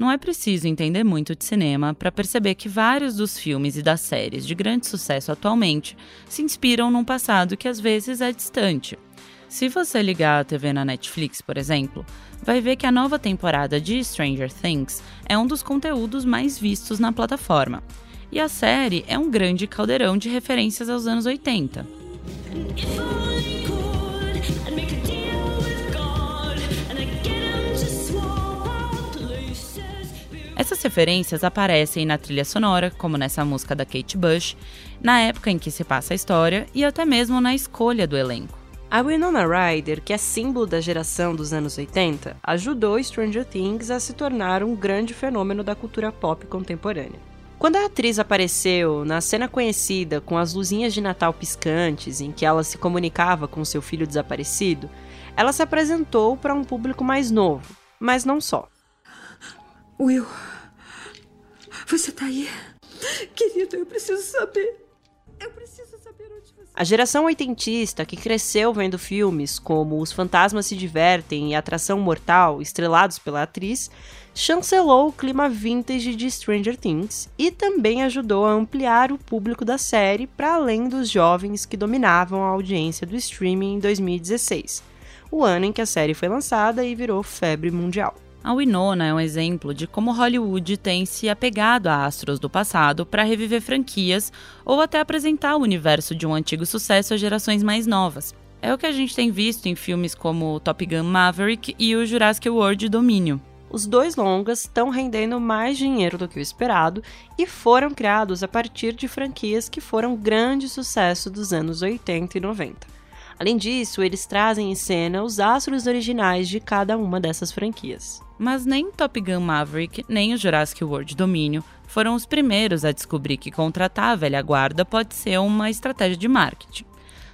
Não é preciso entender muito de cinema para perceber que vários dos filmes e das séries de grande sucesso atualmente se inspiram num passado que às vezes é distante. Se você ligar a TV na Netflix, por exemplo, vai ver que a nova temporada de Stranger Things é um dos conteúdos mais vistos na plataforma. E a série é um grande caldeirão de referências aos anos 80. Essas referências aparecem na trilha sonora, como nessa música da Kate Bush, na época em que se passa a história e até mesmo na escolha do elenco. A Winona Ryder, que é símbolo da geração dos anos 80, ajudou Stranger Things a se tornar um grande fenômeno da cultura pop contemporânea. Quando a atriz apareceu na cena conhecida com as luzinhas de Natal piscantes, em que ela se comunicava com seu filho desaparecido, ela se apresentou para um público mais novo, mas não só. Will, você tá aí? Querido, eu preciso saber. Eu preciso saber onde você. A geração oitentista que cresceu vendo filmes como Os Fantasmas se Divertem e Atração Mortal, estrelados pela atriz, chancelou o clima vintage de Stranger Things e também ajudou a ampliar o público da série para além dos jovens que dominavam a audiência do streaming em 2016, o ano em que a série foi lançada e virou febre mundial. A Winona é um exemplo de como Hollywood tem se apegado a astros do passado para reviver franquias ou até apresentar o universo de um antigo sucesso a gerações mais novas. É o que a gente tem visto em filmes como Top Gun Maverick e o Jurassic World Domínio. Os dois longas estão rendendo mais dinheiro do que o esperado e foram criados a partir de franquias que foram grande sucesso dos anos 80 e 90. Além disso, eles trazem em cena os astros originais de cada uma dessas franquias. Mas nem Top Gun Maverick, nem o Jurassic World Domínio foram os primeiros a descobrir que contratar a velha guarda pode ser uma estratégia de marketing.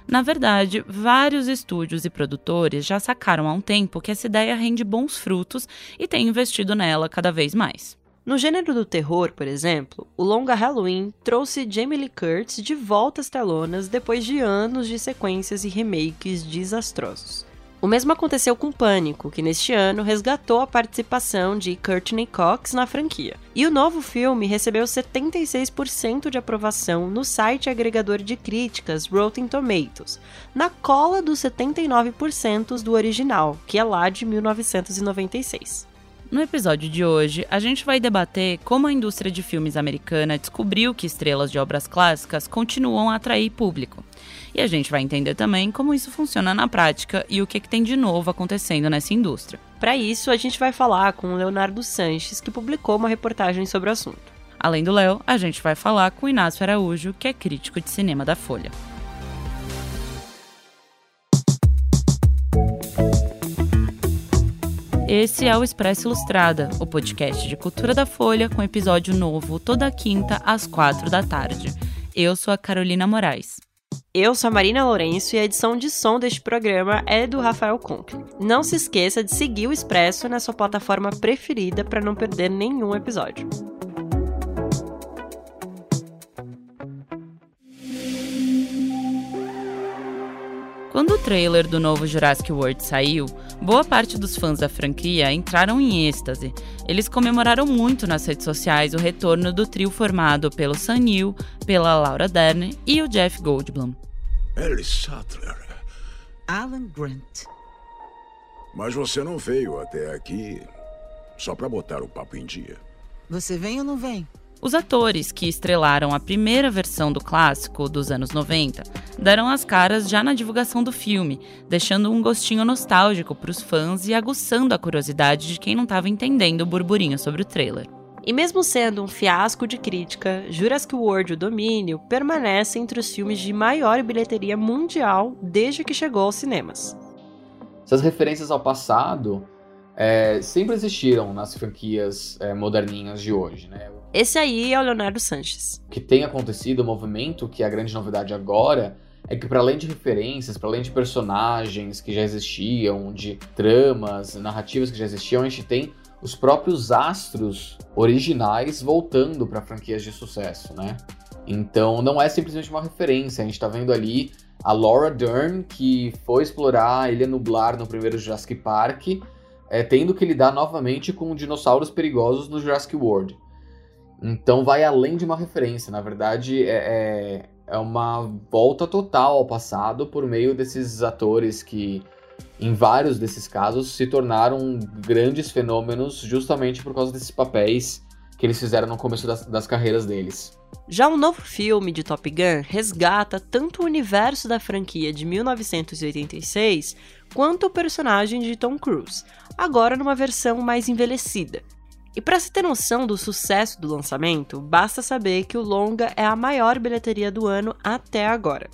Na verdade, vários estúdios e produtores já sacaram há um tempo que essa ideia rende bons frutos e têm investido nela cada vez mais. No gênero do terror, por exemplo, o longa Halloween trouxe Jamie Lee Curtis de volta às telonas depois de anos de sequências e remakes desastrosos. O mesmo aconteceu com Pânico, que neste ano resgatou a participação de Courtney Cox na franquia. E o novo filme recebeu 76% de aprovação no site agregador de críticas Rotten Tomatoes, na cola dos 79% do original, que é lá de 1996. No episódio de hoje, a gente vai debater como a indústria de filmes americana descobriu que estrelas de obras clássicas continuam a atrair público. E a gente vai entender também como isso funciona na prática e o que, que tem de novo acontecendo nessa indústria. Para isso, a gente vai falar com o Leonardo Sanches, que publicou uma reportagem sobre o assunto. Além do Léo, a gente vai falar com o Inácio Araújo, que é crítico de cinema da Folha. Esse é o Expresso Ilustrada, o podcast de cultura da Folha com episódio novo toda quinta às quatro da tarde. Eu sou a Carolina Moraes. Eu sou a Marina Lourenço e a edição de som deste programa é do Rafael Conkle. Não se esqueça de seguir o Expresso na sua plataforma preferida para não perder nenhum episódio. Quando o trailer do novo Jurassic World saiu, boa parte dos fãs da franquia entraram em êxtase. Eles comemoraram muito nas redes sociais o retorno do trio formado pelo Sam Neill, pela Laura Dern e o Jeff Goldblum. Alice Sattler. Alan Grant. Mas você não veio até aqui só para botar o papo em dia. Você vem ou não vem? Os atores que estrelaram a primeira versão do clássico dos anos 90 deram as caras já na divulgação do filme, deixando um gostinho nostálgico para os fãs e aguçando a curiosidade de quem não estava entendendo o burburinho sobre o trailer. E mesmo sendo um fiasco de crítica, Jurassic World O Domínio permanece entre os filmes de maior bilheteria mundial desde que chegou aos cinemas. Essas referências ao passado é, sempre existiram nas franquias é, moderninhas de hoje, né? Esse aí é o Leonardo Sanches. O que tem acontecido, o movimento, que é a grande novidade agora, é que para além de referências, para além de personagens que já existiam, de tramas, narrativas que já existiam, a gente tem os próprios astros originais voltando para franquias de sucesso, né? Então não é simplesmente uma referência, a gente está vendo ali a Laura Dern, que foi explorar a Ilha Nublar no primeiro Jurassic Park, é, tendo que lidar novamente com dinossauros perigosos no Jurassic World. Então vai além de uma referência, na verdade é, é, é uma volta total ao passado por meio desses atores que, em vários desses casos, se tornaram grandes fenômenos justamente por causa desses papéis que eles fizeram no começo das, das carreiras deles. Já o novo filme de Top Gun resgata tanto o universo da franquia de 1986 quanto o personagem de Tom Cruise, agora numa versão mais envelhecida. E para se ter noção do sucesso do lançamento, basta saber que o longa é a maior bilheteria do ano até agora.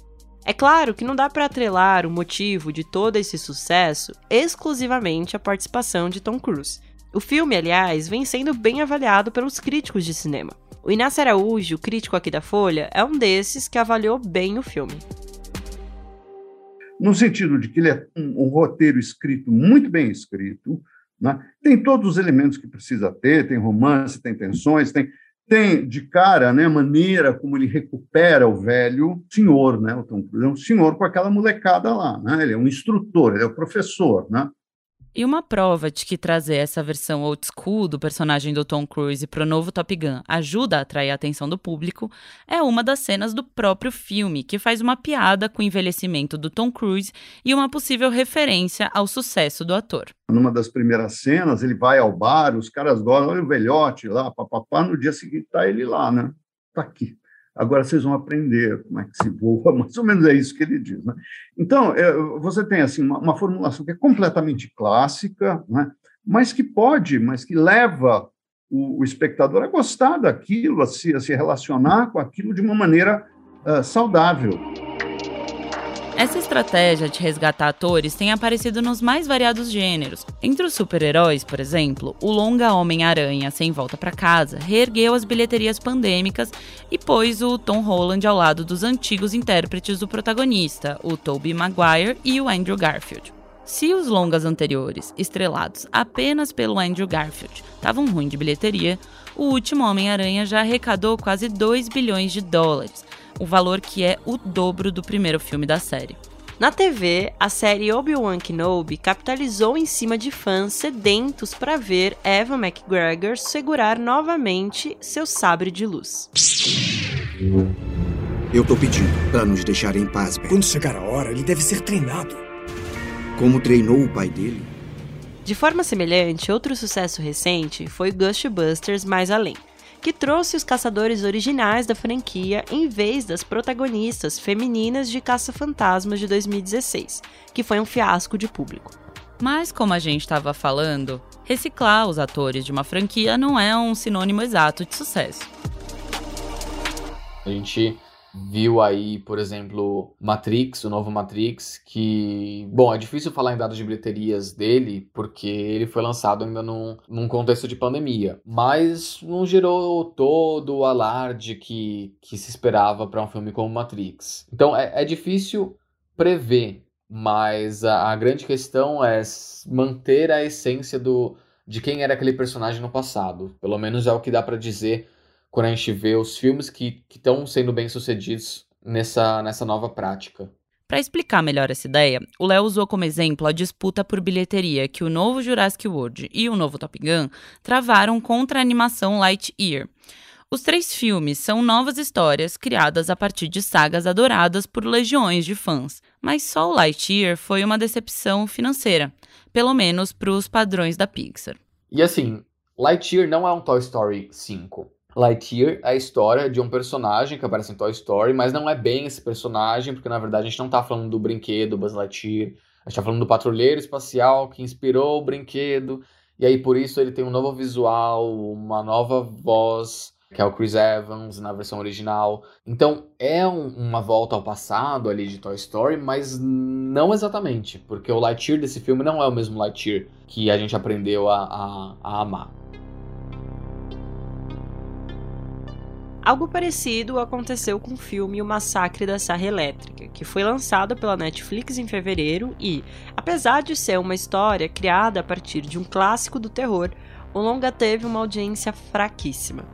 É claro que não dá para atrelar o motivo de todo esse sucesso exclusivamente à participação de Tom Cruise. O filme, aliás, vem sendo bem avaliado pelos críticos de cinema. O Inácio Araújo, crítico aqui da Folha, é um desses que avaliou bem o filme. No sentido de que ele é um, um roteiro escrito, muito bem escrito, né? tem todos os elementos que precisa ter, tem romance, tem tensões, tem, tem de cara né, a maneira como ele recupera o velho senhor, né? o Tom Cruise é um senhor com aquela molecada lá, né? ele é um instrutor, ele é o professor, né? E uma prova de que trazer essa versão old school do personagem do Tom Cruise para o novo Top Gun ajuda a atrair a atenção do público é uma das cenas do próprio filme, que faz uma piada com o envelhecimento do Tom Cruise e uma possível referência ao sucesso do ator. Numa das primeiras cenas, ele vai ao bar, os caras gostam, olha o velhote lá, papapá, no dia seguinte tá ele lá, né? Tá aqui. Agora vocês vão aprender como é que se voa, mais ou menos é isso que ele diz. Né? Então, é, você tem assim uma, uma, formulação que é completamente clássica, né? mas que pode, mas que leva o, o espectador a gostar daquilo, a se, a se, relacionar com aquilo de uma maneira uh, saudável. Essa estratégia de resgatar atores tem aparecido nos mais variados gêneros. Entre os super-heróis, por exemplo, o longa Homem-Aranha Sem Volta para Casa reergueu as bilheterias pandêmicas e pôs o Tom Holland ao lado dos antigos intérpretes do protagonista, o Tobey Maguire e o Andrew Garfield. Se os longas anteriores, estrelados apenas pelo Andrew Garfield, estavam ruins de bilheteria, o último Homem-Aranha já arrecadou quase 2 bilhões de dólares, o valor que é o dobro do primeiro filme da série. Na TV, a série Obi-Wan Kenobi capitalizou em cima de fãs sedentos para ver Evan McGregor segurar novamente seu sabre de luz. Eu tô pedindo para nos deixar em paz, Ben. Quando chegar a hora, ele deve ser treinado. Como treinou o pai dele? De forma semelhante, outro sucesso recente foi Ghostbusters Mais Além que trouxe os caçadores originais da franquia em vez das protagonistas femininas de Caça-Fantasmas de 2016, que foi um fiasco de público. Mas, como a gente estava falando, reciclar os atores de uma franquia não é um sinônimo exato de sucesso. A gente viu aí, por exemplo, Matrix, o novo Matrix, que, bom, é difícil falar em dados de bilheterias dele, porque ele foi lançado ainda num, num contexto de pandemia, mas não gerou todo o alarde que, que se esperava para um filme como Matrix. Então é, é difícil prever, mas a, a grande questão é manter a essência do de quem era aquele personagem no passado. Pelo menos é o que dá para dizer quando a gente vê os filmes que estão sendo bem sucedidos nessa, nessa nova prática. Para explicar melhor essa ideia, o Léo usou como exemplo a disputa por bilheteria que o novo Jurassic World e o novo Top Gun travaram contra a animação Lightyear. Os três filmes são novas histórias criadas a partir de sagas adoradas por legiões de fãs, mas só o Lightyear foi uma decepção financeira, pelo menos para os padrões da Pixar. E assim, Lightyear não é um Toy Story 5. Lightyear é a história de um personagem que aparece em Toy Story, mas não é bem esse personagem, porque na verdade a gente não tá falando do brinquedo Buzz Lightyear, a gente tá falando do patrulheiro espacial que inspirou o brinquedo, e aí por isso ele tem um novo visual, uma nova voz, que é o Chris Evans na versão original. Então é um, uma volta ao passado ali de Toy Story, mas não exatamente, porque o Lightyear desse filme não é o mesmo Lightyear que a gente aprendeu a, a, a amar. Algo parecido aconteceu com o filme O Massacre da Serra Elétrica, que foi lançado pela Netflix em fevereiro e, apesar de ser uma história criada a partir de um clássico do terror, o longa teve uma audiência fraquíssima.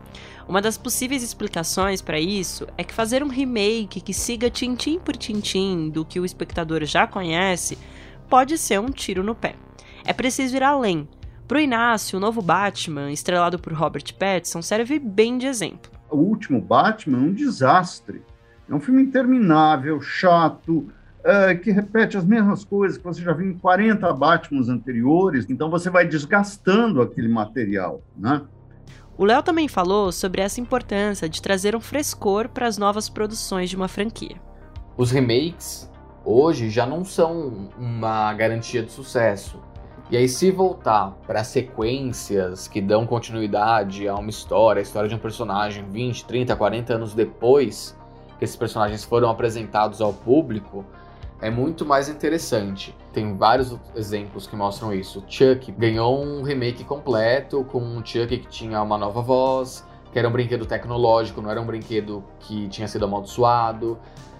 Uma das possíveis explicações para isso é que fazer um remake que siga tintim por tintim do que o espectador já conhece pode ser um tiro no pé. é preciso ir além. Pro Inácio, o novo Batman, estrelado por Robert Pattinson, serve bem de exemplo. O último Batman é um desastre. É um filme interminável, chato, é, que repete as mesmas coisas que você já viu em 40 Batmans anteriores, então você vai desgastando aquele material, né? O Léo também falou sobre essa importância de trazer um frescor para as novas produções de uma franquia. Os remakes hoje já não são uma garantia de sucesso. E aí, se voltar para sequências que dão continuidade a uma história, a história de um personagem 20, 30, 40 anos depois que esses personagens foram apresentados ao público, é muito mais interessante. Tem vários exemplos que mostram isso. Chuck ganhou um remake completo com um Chuck que tinha uma nova voz, que era um brinquedo tecnológico, não era um brinquedo que tinha sido amaldiçoado.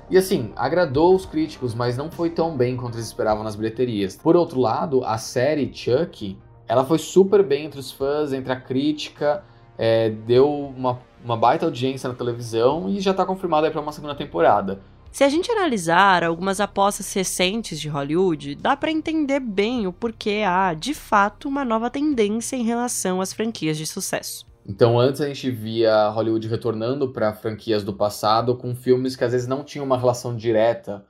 E assim, agradou os críticos, mas não foi tão bem quanto eles esperavam nas bilheterias. Por outro lado, a série Chuck, ela foi super bem entre os fãs, entre a crítica, é, deu uma, uma baita audiência na televisão e já está confirmada para uma segunda temporada. Se a gente analisar algumas apostas recentes de Hollywood, dá para entender bem o porquê há, de fato, uma nova tendência em relação às franquias de sucesso. Então, antes a gente via Hollywood retornando para franquias do passado com filmes que às vezes não tinham uma relação direta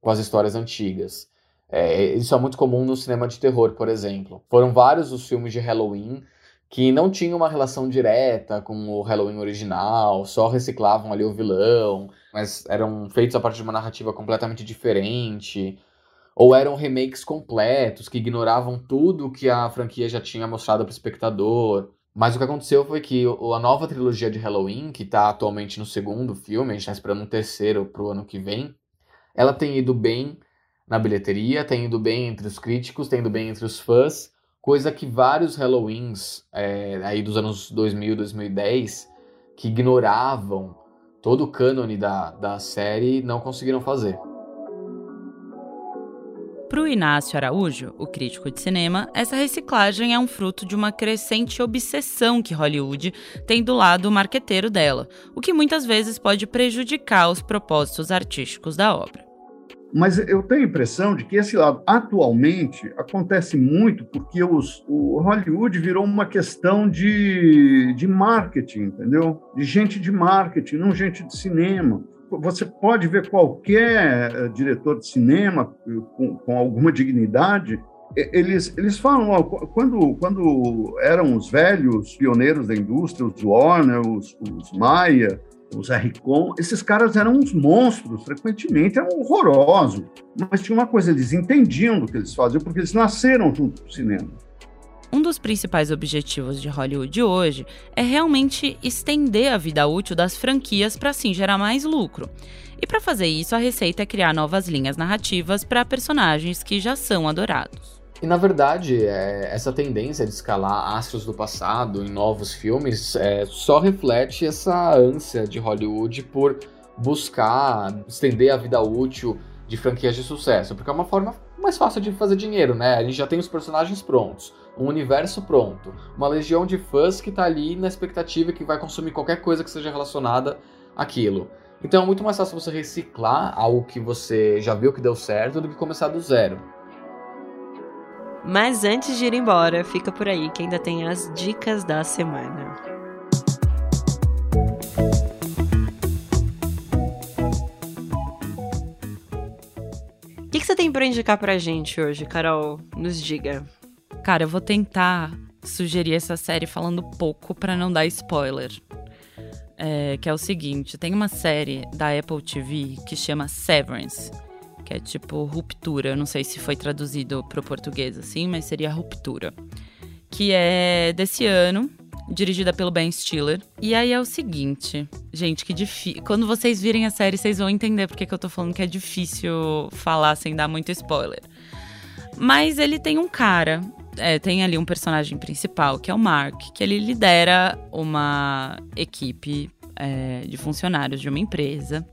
com as histórias antigas. É, isso é muito comum no cinema de terror, por exemplo. Foram vários os filmes de Halloween que não tinham uma relação direta com o Halloween original, só reciclavam ali o vilão, mas eram feitos a partir de uma narrativa completamente diferente. Ou eram remakes completos que ignoravam tudo que a franquia já tinha mostrado para o espectador. Mas o que aconteceu foi que a nova trilogia de Halloween, que está atualmente no segundo filme, a gente está esperando um terceiro para o ano que vem, ela tem ido bem na bilheteria, tem ido bem entre os críticos, tem ido bem entre os fãs, coisa que vários Halloweens é, aí dos anos 2000, 2010, que ignoravam todo o cânone da, da série, não conseguiram fazer. Para o Inácio Araújo, o crítico de cinema, essa reciclagem é um fruto de uma crescente obsessão que Hollywood tem do lado marqueteiro dela, o que muitas vezes pode prejudicar os propósitos artísticos da obra. Mas eu tenho a impressão de que esse lado, atualmente, acontece muito porque os, o Hollywood virou uma questão de, de marketing, entendeu? De gente de marketing, não gente de cinema você pode ver qualquer eh, diretor de cinema com, com alguma dignidade, eles, eles falam, ó, quando, quando eram os velhos pioneiros da indústria, os Warner, os, os Maia, os Arricon, esses caras eram uns monstros, frequentemente eram horrorosos, mas tinha uma coisa, eles entendiam do que eles faziam, porque eles nasceram junto com o cinema. Um dos principais objetivos de Hollywood hoje é realmente estender a vida útil das franquias para assim gerar mais lucro. E para fazer isso, a receita é criar novas linhas narrativas para personagens que já são adorados. E na verdade, é, essa tendência de escalar astros do passado em novos filmes é, só reflete essa ânsia de Hollywood por buscar estender a vida útil de franquias de sucesso, porque é uma forma mais fácil de fazer dinheiro, né? A gente já tem os personagens prontos um universo pronto, uma legião de fãs que está ali na expectativa que vai consumir qualquer coisa que seja relacionada àquilo. Então é muito mais fácil você reciclar algo que você já viu que deu certo do que começar do zero. Mas antes de ir embora, fica por aí que ainda tem as dicas da semana. Que, que você tem para indicar pra gente hoje, Carol? Nos diga. Cara, eu vou tentar sugerir essa série falando pouco para não dar spoiler. É, que é o seguinte: tem uma série da Apple TV que chama Severance, que é tipo ruptura. Eu não sei se foi traduzido pro português assim, mas seria ruptura. Que é desse ano, dirigida pelo Ben Stiller. E aí é o seguinte, gente, que difícil. Quando vocês virem a série, vocês vão entender porque que eu tô falando que é difícil falar sem dar muito spoiler. Mas ele tem um cara é, tem ali um personagem principal, que é o Mark, que ele lidera uma equipe é, de funcionários de uma empresa.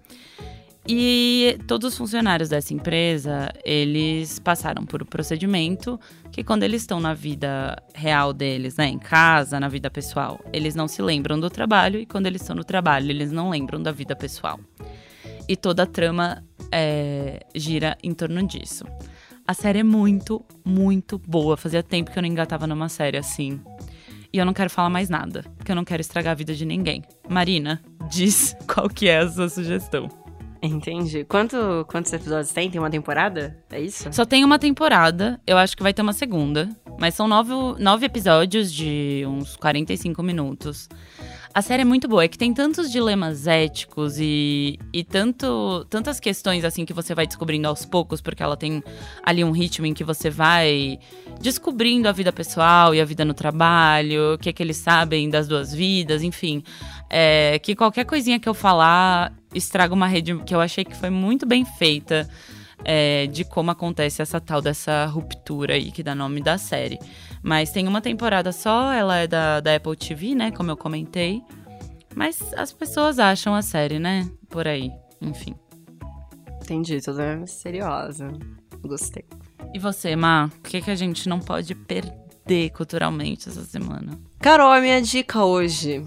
E todos os funcionários dessa empresa, eles passaram por um procedimento que quando eles estão na vida real deles, né, em casa, na vida pessoal, eles não se lembram do trabalho e quando eles estão no trabalho, eles não lembram da vida pessoal. E toda a trama é, gira em torno disso. A série é muito, muito boa. Fazia tempo que eu não engatava numa série assim. E eu não quero falar mais nada, porque eu não quero estragar a vida de ninguém. Marina, diz qual que é a sua sugestão. Entendi. Quanto, quantos episódios tem? Tem uma temporada? É isso? Só tem uma temporada, eu acho que vai ter uma segunda. Mas são nove, nove episódios de uns 45 minutos. A série é muito boa, é que tem tantos dilemas éticos e, e tanto, tantas questões assim que você vai descobrindo aos poucos, porque ela tem ali um ritmo em que você vai descobrindo a vida pessoal e a vida no trabalho, o que é que eles sabem das duas vidas, enfim. É, que qualquer coisinha que eu falar estraga uma rede que eu achei que foi muito bem feita. É, de como acontece essa tal dessa ruptura aí que dá nome da série. Mas tem uma temporada só, ela é da, da Apple TV, né? Como eu comentei. Mas as pessoas acham a série, né? Por aí. Enfim. Entendi, toda misteriosa. Gostei. E você, Má? O que, que a gente não pode perder culturalmente essa semana? Carol, a minha dica hoje.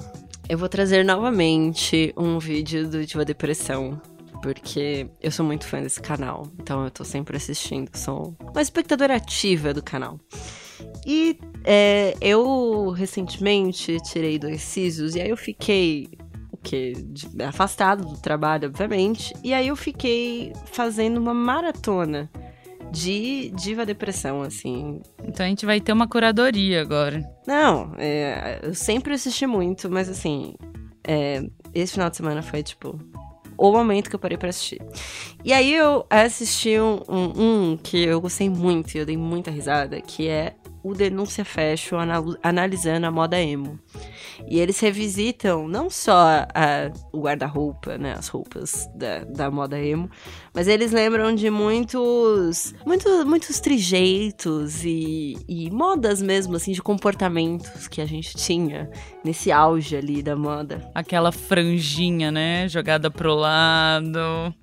Eu vou trazer novamente um vídeo do Diva Depressão porque eu sou muito fã desse canal, então eu tô sempre assistindo, sou uma espectadora ativa do canal. E é, eu recentemente tirei dois sisos e aí eu fiquei o quê? afastado do trabalho, obviamente. E aí eu fiquei fazendo uma maratona de diva depressão, assim. Então a gente vai ter uma curadoria agora. Não, é, eu sempre assisti muito, mas assim, é, esse final de semana foi tipo o momento que eu parei pra assistir. E aí eu assisti um, um, um que eu gostei muito e eu dei muita risada, que é o Denúncia Fashion analisando a moda emo. E eles revisitam não só a, o guarda-roupa, né, as roupas da, da moda emo, mas eles lembram de muitos, muitos, muitos trejeitos e, e modas mesmo, assim, de comportamentos que a gente tinha nesse auge ali da moda. Aquela franjinha, né, jogada pro lado.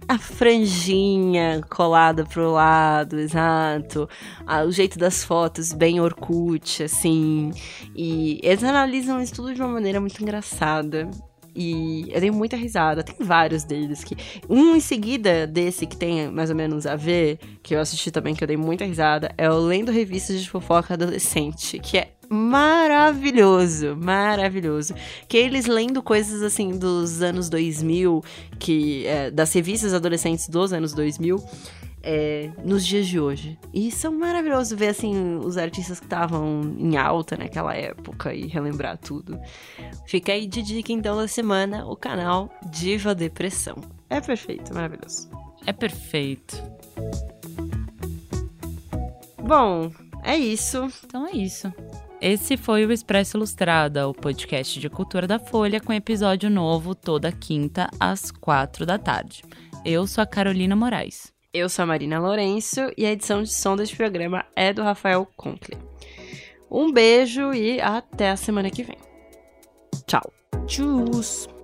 A franjinha colada pro lado, exato. Ah, o jeito das fotos bem Orkut, assim. E eles analisam isso tudo de uma maneira muito engraçada. E eu dei muita risada. Tem vários deles que. Um em seguida desse que tem mais ou menos a ver, que eu assisti também, que eu dei muita risada, é o Lendo Revistas de Fofoca Adolescente, que é maravilhoso, maravilhoso. Que eles lendo coisas assim dos anos 2000, que é, das revistas adolescentes dos anos 2000, é, nos dias de hoje. E são maravilhosos ver, assim, os artistas que estavam em alta naquela época e relembrar tudo. Fica aí de dica, então, da semana, o canal Diva Depressão. É perfeito, maravilhoso. É perfeito. Bom, é isso. Então é isso. Esse foi o Expresso Ilustrada, o podcast de cultura da Folha, com episódio novo toda quinta às quatro da tarde. Eu sou a Carolina Moraes. Eu sou a Marina Lourenço e a edição de som deste programa é do Rafael Conkle. Um beijo e até a semana que vem. Tchau. Tchau.